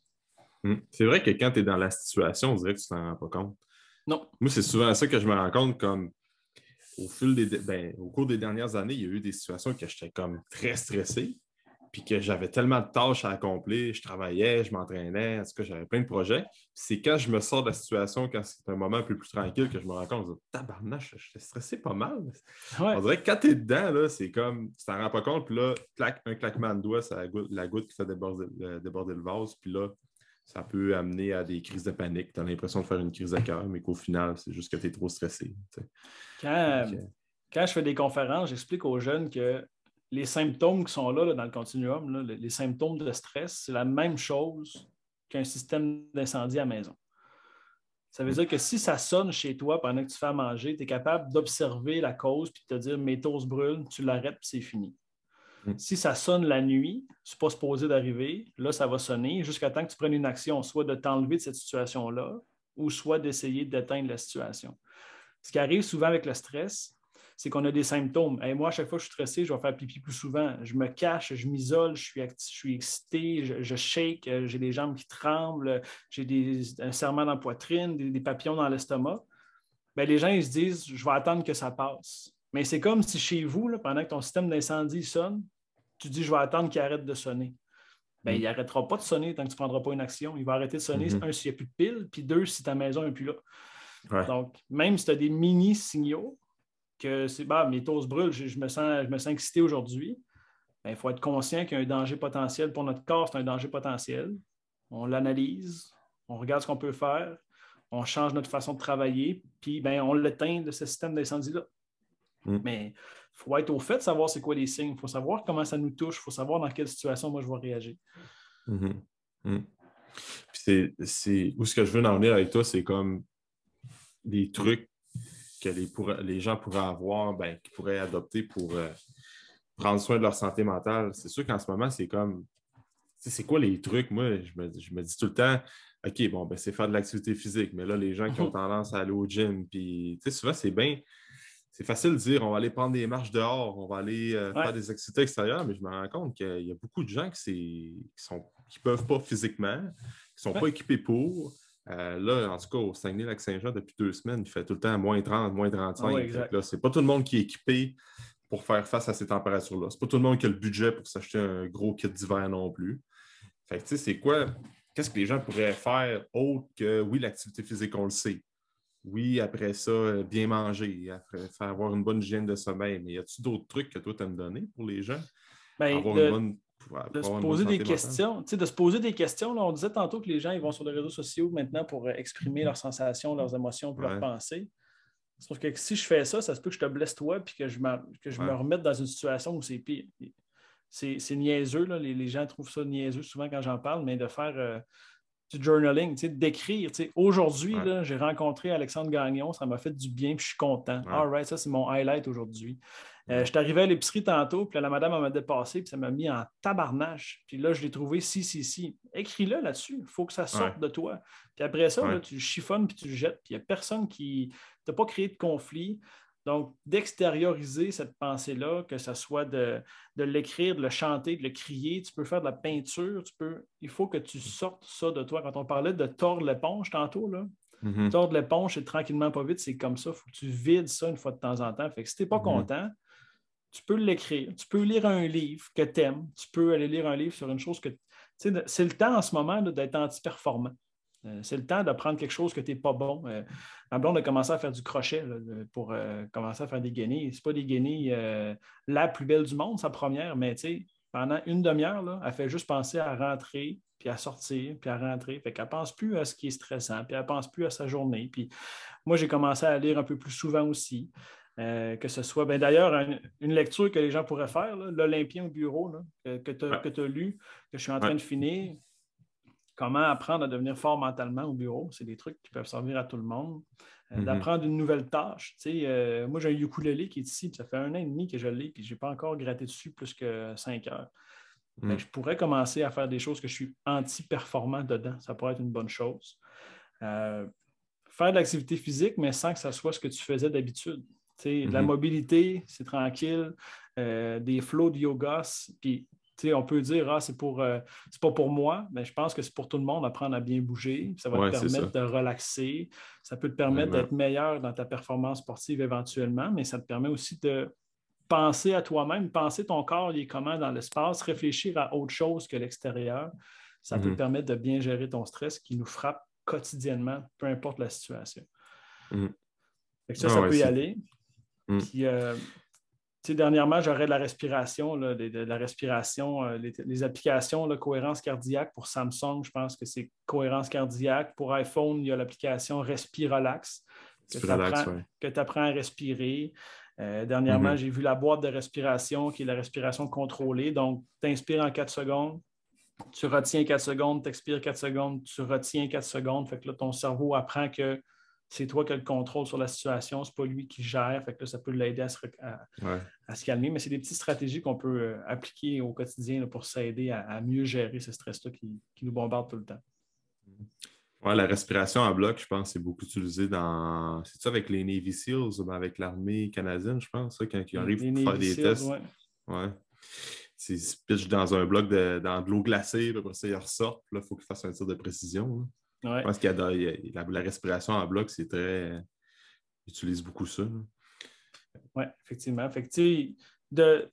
Mm. C'est vrai que quand tu es dans la situation, on dirait que tu t'en rends pas compte. Non. Moi, c'est souvent ça que je me rends compte comme au, fil des, ben, au cours des dernières années, il y a eu des situations que j'étais comme très stressé, puis que j'avais tellement de tâches à accomplir, je travaillais, je m'entraînais, en tout cas, j'avais plein de projets. C'est quand je me sors de la situation, quand c'est un moment un peu plus tranquille, que je me rends compte, je me tabarnache, j'étais stressé pas mal. On dirait que quand tu es dedans, c'est comme, tu t'en rends pas compte, puis là, un claquement de doigts, c'est la goutte, qui fait déborder, déborder le vase, puis là, ça peut amener à des crises de panique. Tu as l'impression de faire une crise de cœur, mais qu'au final, c'est juste que tu es trop stressé. Quand, quand, je fais des conférences, j'explique aux jeunes que les symptômes qui sont là, dans le continuum, les, symptômes de stress, c'est la même chose qu'un système d'incendie à la maison. Ça veut dire que si ça sonne chez toi pendant que tu fais à manger, tu es capable d'observer la cause puis de te dire mes toasts brûlent, tu l'arrêtes puis c'est fini. Mm. Si ça sonne la nuit, c'est pas supposé d'arriver, là, ça va sonner jusqu'à temps que tu prennes une action, soit de t'enlever de cette situation-là, ou soit d'essayer d'éteindre la situation. Ce qui arrive souvent avec le stress, c'est qu'on a des symptômes. Et moi, à chaque fois que je suis stressé, je vais faire pipi plus souvent. Je me cache, je m'isole, je suis, je suis excité, je, shake, euh, j'ai les jambes qui tremblent, j'ai un serment dans la poitrine, des, papillons dans l'estomac. Ben, les gens, ils se disent, je vais attendre que ça passe. Mais c'est comme si chez vous, pendant que ton système d'incendie sonne, tu dis, je vais attendre qu'il arrête de sonner. Ben, mm. il n'arrêtera pas de sonner tant que tu ne prendras pas une action. Il va arrêter de sonner, mm-hmm. un, s'il n'y a plus de piles, puis deux, si ta maison n'est plus là. Donc, même si tu as des mini-signaux, que c'est bah, mes taux brûlent, je, me sens, je me sens excité aujourd'hui, ben, il faut être conscient qu'il y a un danger potentiel pour notre corps, c'est un danger potentiel. On l'analyse, on regarde ce qu'on peut faire, on change notre façon de travailler, puis ben, on l'éteint de ce système d'incendie-là. Mm. Mais il faut être au fait de savoir c'est quoi les signes, il faut savoir comment ça nous touche, il faut savoir dans quelle situation moi je vais réagir. Mm. c'est où ce que je veux en venir avec toi, c'est comme des trucs que les, les gens pourraient avoir, ben, qu'ils pourraient adopter pour euh, prendre soin de leur santé mentale. C'est sûr qu'en ce moment, c'est comme c'est quoi les trucs? Moi, je me, je me, dis tout le temps, OK, bon, ben, c'est faire de l'activité physique, mais là, les gens qui ont tendance à aller au gym, puis souvent, c'est bien c'est facile de dire on va aller prendre des marches dehors, on va aller euh, faire des activités extérieures, mais je me rends compte qu'il y a beaucoup de gens qui ne qui peuvent pas physiquement, qui ne sont pas équipés pour. Euh, là, en tout cas, au Saguenay-Lac-Saint-Jean, depuis deux semaines, il fait tout le temps moins 30, moins 35. Ce c'est pas tout le monde qui est équipé pour faire face à ces températures-là. C'est pas tout le monde qui a le budget pour s'acheter un gros kit d'hiver non plus. Fait tu sais, c'est quoi? Qu'est-ce que les gens pourraient faire autre que, oui, l'activité physique, on le sait. Oui, après ça, euh, bien manger, après faire avoir une bonne hygiène de sommeil. Mais y a-t-il d'autres trucs que toi, tu as me donner pour les gens? Ben, avoir une bonne de se poser des questions. de se poser des questions. on disait tantôt que les gens ils vont sur les réseaux sociaux maintenant pour euh, exprimer leurs sensations, leurs émotions, leurs pensées. Sauf que si je fais ça, ça se peut que je te blesse toi puis que je, que je me remette dans une situation où c'est pire. C'est niaiseux, Les, gens trouvent ça niaiseux souvent quand j'en parle, mais de faire euh, du journaling, d'écrire. Aujourd'hui, j'ai rencontré Alexandre Gagnon, ça m'a fait du bien, puis je suis content. All right, ça, c'est mon highlight aujourd'hui. Euh, je suis arrivé à l'épicerie tantôt, puis la madame m'a dépassé, puis ça m'a mis en tabarnache. Puis là, je l'ai trouvé si, si, si. Écris-le là-dessus. Il faut que ça sorte de toi. Puis après ça, tu chiffonnes, puis tu le jettes. Puis il n'y a personne qui. Tu pas créé de conflit. Donc, d'extérioriser cette pensée-là, que ce soit de, l'écrire, de le chanter, de le crier, tu peux faire de la peinture, tu peux, il faut que tu sortes ça de toi. Quand on parlait de tordre l'éponge tantôt, là, mm-hmm. tordre l'éponge, c'est tranquillement pas vite, c'est comme ça, il faut que tu vides ça une fois de temps en temps. Fait que si tu n'es pas mm-hmm. content, tu peux l'écrire, tu peux lire un livre que tu aimes, tu peux aller lire un livre sur une chose que. C'est le temps en ce moment d'être anti-performant. Euh, c'est le temps d'apprendre quelque chose que tu n'es pas bon. Euh, ma blonde a commencé à faire du crochet pour euh, commencer à faire des guenilles. Ce pas des guenilles la plus belle du monde, sa première, mais pendant une demi-heure, elle fait juste penser à rentrer, puis à sortir, puis à rentrer. Fait qu'elle ne pense plus à ce qui est stressant, puis elle ne pense plus à sa journée. Puis moi, j'ai commencé à lire un peu plus souvent aussi. que ce soit, ben, d'ailleurs, une lecture que les gens pourraient faire, l'Olympien au bureau, que, tu as, lu, que je suis en train de finir, comment apprendre à devenir fort mentalement au bureau. C'est des trucs qui peuvent servir à tout le monde. Euh, mhm. D'apprendre une nouvelle tâche. Euh, moi, j'ai un ukulélé qui est ici, ça fait un an et demi que je l'ai, puis je n'ai pas encore gratté dessus plus que cinq heures. Mhm. Je pourrais commencer à faire des choses que je suis anti-performant dedans. Ça pourrait être une bonne chose. Euh, faire de l'activité physique, mais sans que ça soit ce que tu faisais d'habitude. La mhm. mobilité, c'est tranquille. des flots de yoga, puis on peut dire, ah, c'est pour euh, pas pour moi, mais je pense que c'est pour tout le monde apprendre à bien bouger. Ça va te permettre de relaxer. Ça peut te permettre d'être meilleur dans ta performance sportive éventuellement, mais ça te permet aussi de penser à toi-même, penser ton corps, il est comment dans l'espace, réfléchir à autre chose que l'extérieur. Ça peut te mm-hmm. permettre de bien gérer ton stress qui nous frappe quotidiennement, peu importe la situation. Mm-hmm. Ça, ça peut y aller. Mm. Puis, euh, dernièrement, j'aurais de la respiration, de, la respiration, euh, les, applications, la cohérence cardiaque pour Samsung, je pense que c'est cohérence cardiaque. Pour iPhone, il y a l'application Respirelax que tu apprends, à respirer. Euh, dernièrement, mm-hmm. j'ai vu la boîte de respiration qui est la respiration contrôlée. Donc, tu inspires en 4 secondes, tu retiens 4 secondes, tu expires 4 secondes, tu retiens 4 secondes. Fait que là, ton cerveau apprend que c'est toi qui as le contrôle sur la situation, c'est pas lui qui gère, fait que ça peut l'aider à, se, calmer. Mais c'est des petites stratégies qu'on peut euh, appliquer au quotidien pour s'aider à, mieux gérer ce stress-là qui, nous bombarde tout le temps. Ouais, la respiration en bloc, je pense, c'est beaucoup utilisé dans. C'est ça avec les Navy SEALs, ou avec l'armée canadienne, je pense, quand ils arrivent pour faire des tests. Ouais. ouais. Ils se pitchent dans un bloc de, dans de l'eau glacée, puis après ça, ils ressortent. Là, il faut qu'ils fassent un tir de précision. Je pense qu'il y a, la, respiration en bloc, c'est très. Ils utilisent beaucoup ça. Oui, effectivement. Fait de,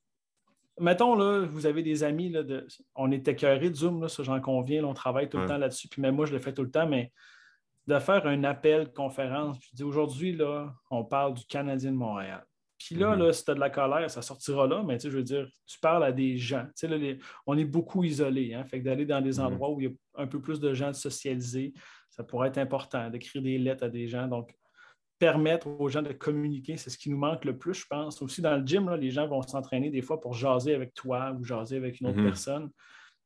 mettons, là, vous avez des amis, là, de, on est écœuré de Zoom, là, ça j'en conviens, on travaille tout le temps là-dessus, puis même moi, je le fais tout le temps, mais de faire un appel, conférence, je dis aujourd'hui, là, on parle du Canadien de Montréal. Puis là, mm-hmm. là si tu as de la colère, ça sortira là, mais je veux dire, tu parles à des gens. Tu sais, on est beaucoup isolés. Hein, fait que d'aller dans des mm-hmm. endroits où il y a un peu plus de gens de socialiser, ça pourrait être important, d'écrire des lettres à des gens. Donc, permettre aux gens de communiquer, c'est ce qui nous manque le plus, je pense. Aussi, dans le gym, les gens vont s'entraîner des fois pour jaser avec toi ou jaser avec une autre mhm. personne.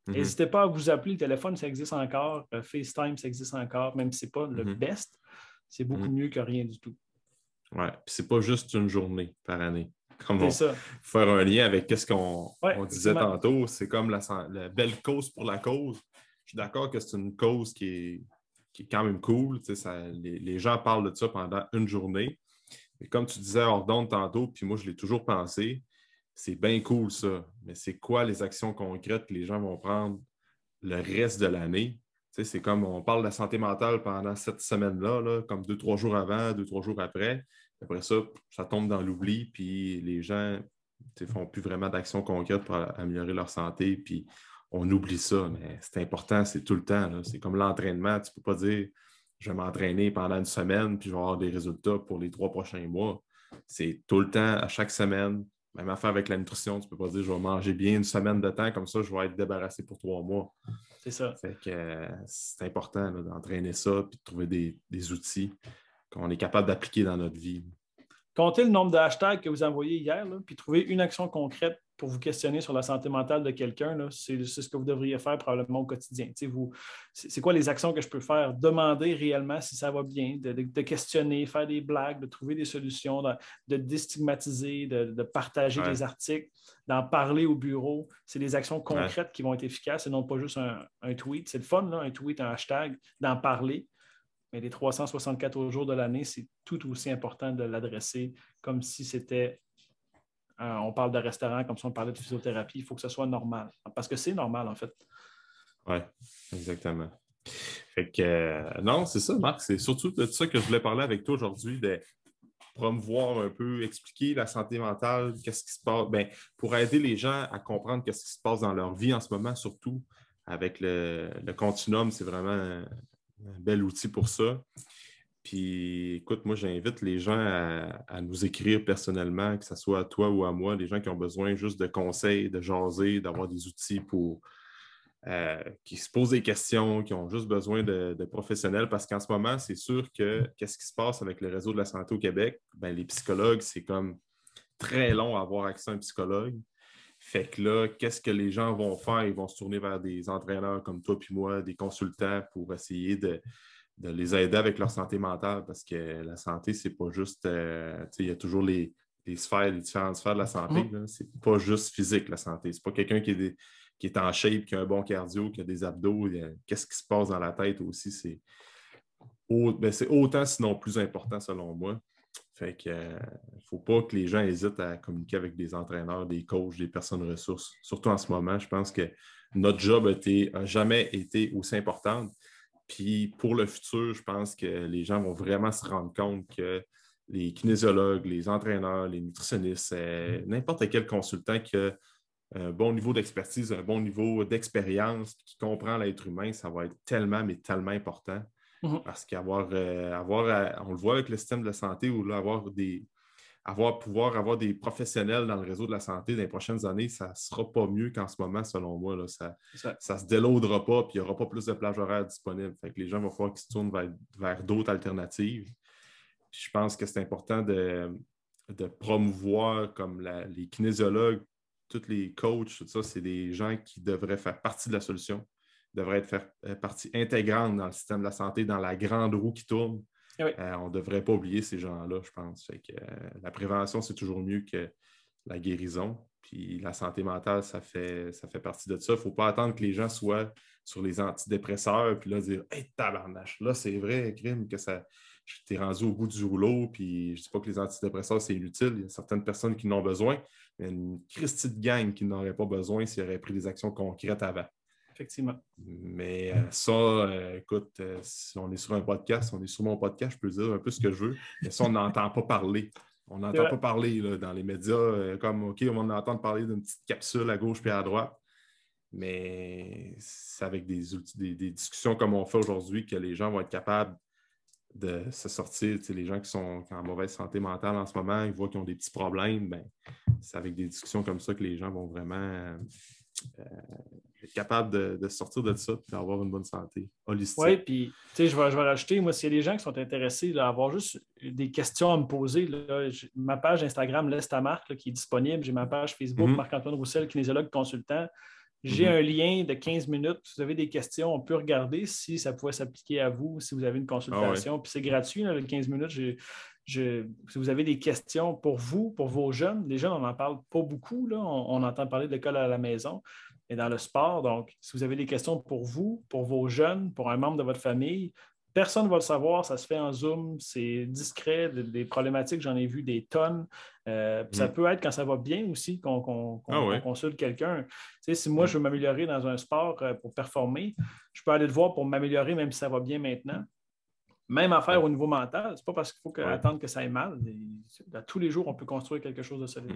Mhm. N'hésitez pas à vous appeler. Le téléphone, ça existe encore. Euh, FaceTime, ça existe encore. Même si ce n'est pas le mhm. best, c'est beaucoup mieux que rien du tout. Oui, puis c'est pas juste une journée par année. Comme ça. Faire un lien avec ce qu'on disait tantôt, c'est comme la, la, belle cause pour la cause. Je suis d'accord que c'est une cause qui est qui est quand même cool. les, gens parlent de ça pendant une journée. Mais comme tu disais hors tantôt, puis moi, je l'ai toujours pensé, c'est bien cool ça. Mais c'est quoi les actions concrètes que les gens vont prendre le reste de l'année? C'est comme on parle de la santé mentale pendant cette semaine-là, comme deux, trois jours avant, deux, trois jours après. Après ça, ça tombe dans l'oubli, puis les gens ne font plus vraiment d'actions concrètes pour améliorer leur santé. Puis on oublie ça, mais c'est important, c'est tout le temps. C'est comme l'entraînement. Tu ne peux pas dire je vais m'entraîner pendant une semaine puis je vais avoir des résultats pour les trois prochains mois. C'est tout le temps, à chaque semaine. Même affaire avec la nutrition, tu ne peux pas dire je vais manger bien une semaine de temps, comme ça, je vais être débarrassé pour trois mois. C'est ça. c'est important d'entraîner ça puis de trouver des, des outils qu'on est capable d'appliquer dans notre vie. Comptez le nombre de hashtags que vous envoyez hier, puis trouvez une action concrète pour vous questionner sur la santé mentale de quelqu'un, c'est ce que vous devriez faire probablement au quotidien. C'est quoi les actions que je peux faire? Demander réellement si ça va bien, de, questionner, faire des blagues, de trouver des solutions, de, déstigmatiser, de, partager des articles, d'en parler au bureau. C'est des actions concrètes qui vont être efficaces et non pas juste un, tweet. C'est le fun, un tweet, un hashtag, d'en parler. Mais les 364 jours de l'année, c'est tout aussi important de l'adresser comme si c'était euh, on parle de restaurant comme si on parlait de physiothérapie. Il faut que ce soit normal. Parce que c'est normal, en fait. Oui, exactement. Fait euh, non, c'est ça, Marc. C'est surtout de ça que je voulais parler avec toi aujourd'hui, de promouvoir un peu, expliquer la santé mentale, qu'est-ce qui se passe, ben, pour aider les gens à comprendre qu'est-ce qui se passe dans leur vie en ce moment, surtout avec le continuum, c'est vraiment un, bel outil pour ça. Puis écoute, moi, j'invite les gens à, nous écrire personnellement, que ce soit à toi ou à moi, des gens qui ont besoin juste de conseils, de jaser, d'avoir des outils pour euh, qui se posent des questions, qui ont juste besoin de, professionnels, parce qu'en ce moment, c'est sûr que qu'est-ce qui se passe avec le réseau de la santé au Québec? Bien, les psychologues, c'est comme très long à avoir accès à un psychologue. Fait que là, qu'est-ce que les gens vont faire? Ils vont se tourner vers des entraîneurs comme toi puis moi, des consultants pour essayer de, de les aider avec leur santé mentale parce que la santé, c'est pas juste. Euh, il y a toujours les, sphères, les différentes sphères de la santé. Mm-hmm. C'est pas juste physique, la santé. C'est pas quelqu'un qui est, qui est en shape, qui a un bon cardio, qui a des abdos. Qu'est-ce qui se passe dans la tête aussi? C'est ben, autant, sinon plus important selon moi. Fait que ne euh, faut pas que les gens hésitent à communiquer avec des entraîneurs, des coachs, des personnes ressources. Surtout en ce moment, je pense que notre job n'a jamais été aussi important. Puis pour le futur, je pense que les gens vont vraiment se rendre compte que les kinésiologues, les entraîneurs, les nutritionnistes, euh, n'importe quel consultant qui a un bon niveau d'expertise, un bon niveau d'expérience, qui comprend l'être humain, ça va être tellement, mais tellement important. Mm-hmm. Parce qu'avoir, euh, avoir, euh, on le voit avec le système de la santé, ou là, avoir des, avoir, pouvoir avoir des professionnels dans le réseau de la santé dans les prochaines années, ça ne sera pas mieux qu'en ce moment, selon moi. Là. Ça ne se déloadera pas, puis il n'y aura pas plus de plages horaires disponibles. Fait que les gens vont falloir qu'ils se tournent vers, d'autres alternatives. je pense que c'est important de, de, promouvoir comme les kinésiologues, tous les coachs, tout ça, c'est des gens qui devraient faire partie de la solution, devraient être faire euh, partie intégrante dans le système de la santé, dans la grande roue qui tourne. Eh euh, on ne devrait pas oublier ces gens-là, je pense. que, euh, la prévention, c'est toujours mieux que la guérison. Puis la santé mentale, ça fait, ça fait partie de ça. Il ne faut pas attendre que les gens soient sur les antidépresseurs, puis là, dire Hey, tabarnache, là, c'est vrai, crime, que ça. T'es rendu au bout du rouleau, puis je ne dis pas que les antidépresseurs, c'est inutile. Il y a certaines personnes qui n'ont besoin, mais une Christie de gang qui n'aurait pas besoin s'il aurait pris des actions concrètes avant. Effectivement. Mais euh, ça, euh, écoute, euh, si on est sur un podcast, on est sur mon podcast, je peux dire un peu ce que je veux, mais ça, on n'entend pas parler. On n'entend pas parler dans les médias, comme OK, on va entendre parler d'une petite capsule à gauche puis à droite. Mais c'est avec des, des, discussions comme on fait aujourd'hui que les gens vont être capables de se sortir. les gens qui sont en mauvaise santé mentale en ce moment, ils voient qu'ils ont des petits problèmes. Ben, c'est avec des discussions comme ça que les gens vont vraiment être capables de, sortir de ça et d'avoir une bonne santé holistique. Oui, puis je vais, je vais rajouter, moi, s'il y a des gens qui sont intéressés à avoir juste des questions à me poser, ma page Instagram Laisse ta marque qui est disponible. J'ai ma page Facebook mm-hmm. Marc-Antoine Roussel, kinésiologue consultant. J'ai mhm. un lien de 15 minutes. Si vous avez des questions, on peut regarder si ça pouvait s'appliquer à vous, si vous avez une consultation. Ah Puis c'est gratuit, là, 15 minutes. Si vous avez des questions pour vous, pour vos jeunes, les jeunes, on n'en parle pas beaucoup. Là. On, entend parler de l'école à la maison et dans le sport. Donc, si vous avez des questions pour vous, pour vos jeunes, pour un membre de votre famille, Personne ne va le savoir, ça se fait en Zoom, c'est discret, des problématiques, j'en ai vu des tonnes. Euh, ça mm. peut être quand ça va bien aussi qu'on ah consulte quelqu'un. si moi, mm. je veux m'améliorer dans un sport euh, pour performer, je peux aller le voir pour m'améliorer même si ça va bien maintenant. Même affaire au niveau mental, c'est pas parce qu'il faut attendre que ça aille mal. tous les jours, on peut construire quelque chose de solide.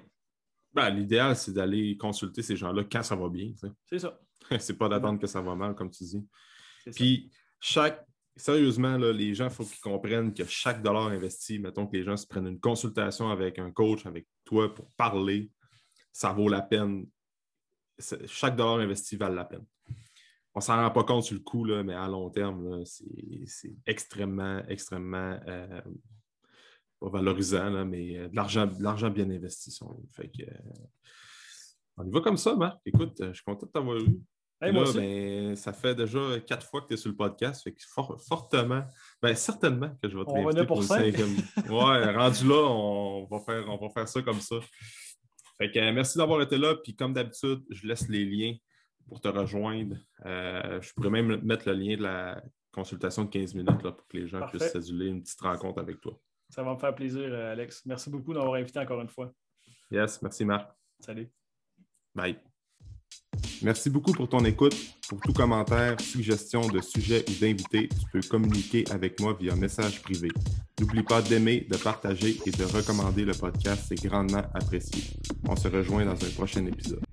Ben, L'idéal, c'est d'aller consulter ces gens-là quand ça va bien. C'est ça. *laughs* c'est pas d'attendre que ça va mal, comme tu dis. Puis, chaque sérieusement, les gens, il faut qu'ils comprennent que chaque dollar investi, mettons que les gens se prennent une consultation avec un coach, avec toi pour parler, ça vaut la peine. Chaque dollar investi vale la peine. On ne s'en rend pas compte sur le coup, là, mais à long terme, c'est extrêmement, extrêmement euh, pas valorisant, mais euh, de l'argent bien investi. Fait que, euh, on y va comme ça, Marc. Écoute, je suis content de t'avoir eu ben, ça fait déjà quatre fois que tu es sur le podcast. Fait fortement, ben, certainement que je vais te inviter pour, le cinquième. *laughs* Ouais, rendu là, on va, faire, on va faire ça comme ça. Fait que, merci d'avoir été là. Puis comme d'habitude, je laisse les liens pour te rejoindre. Euh, je pourrais même mettre le lien de la consultation de 15 minutes là, pour que les gens puissent s'aduler une petite rencontre avec toi. Ça va me faire plaisir, euh, Alex. Merci beaucoup d'avoir invité encore une fois. Yes, merci Marc. Salut. Bye. Merci beaucoup pour ton écoute. Pour tout commentaire, suggestion de sujet ou d'invité, tu peux communiquer avec moi via message privé. N'oublie pas d'aimer, de partager et de recommander le podcast, c'est grandement apprécié. On se rejoint dans un prochain épisode.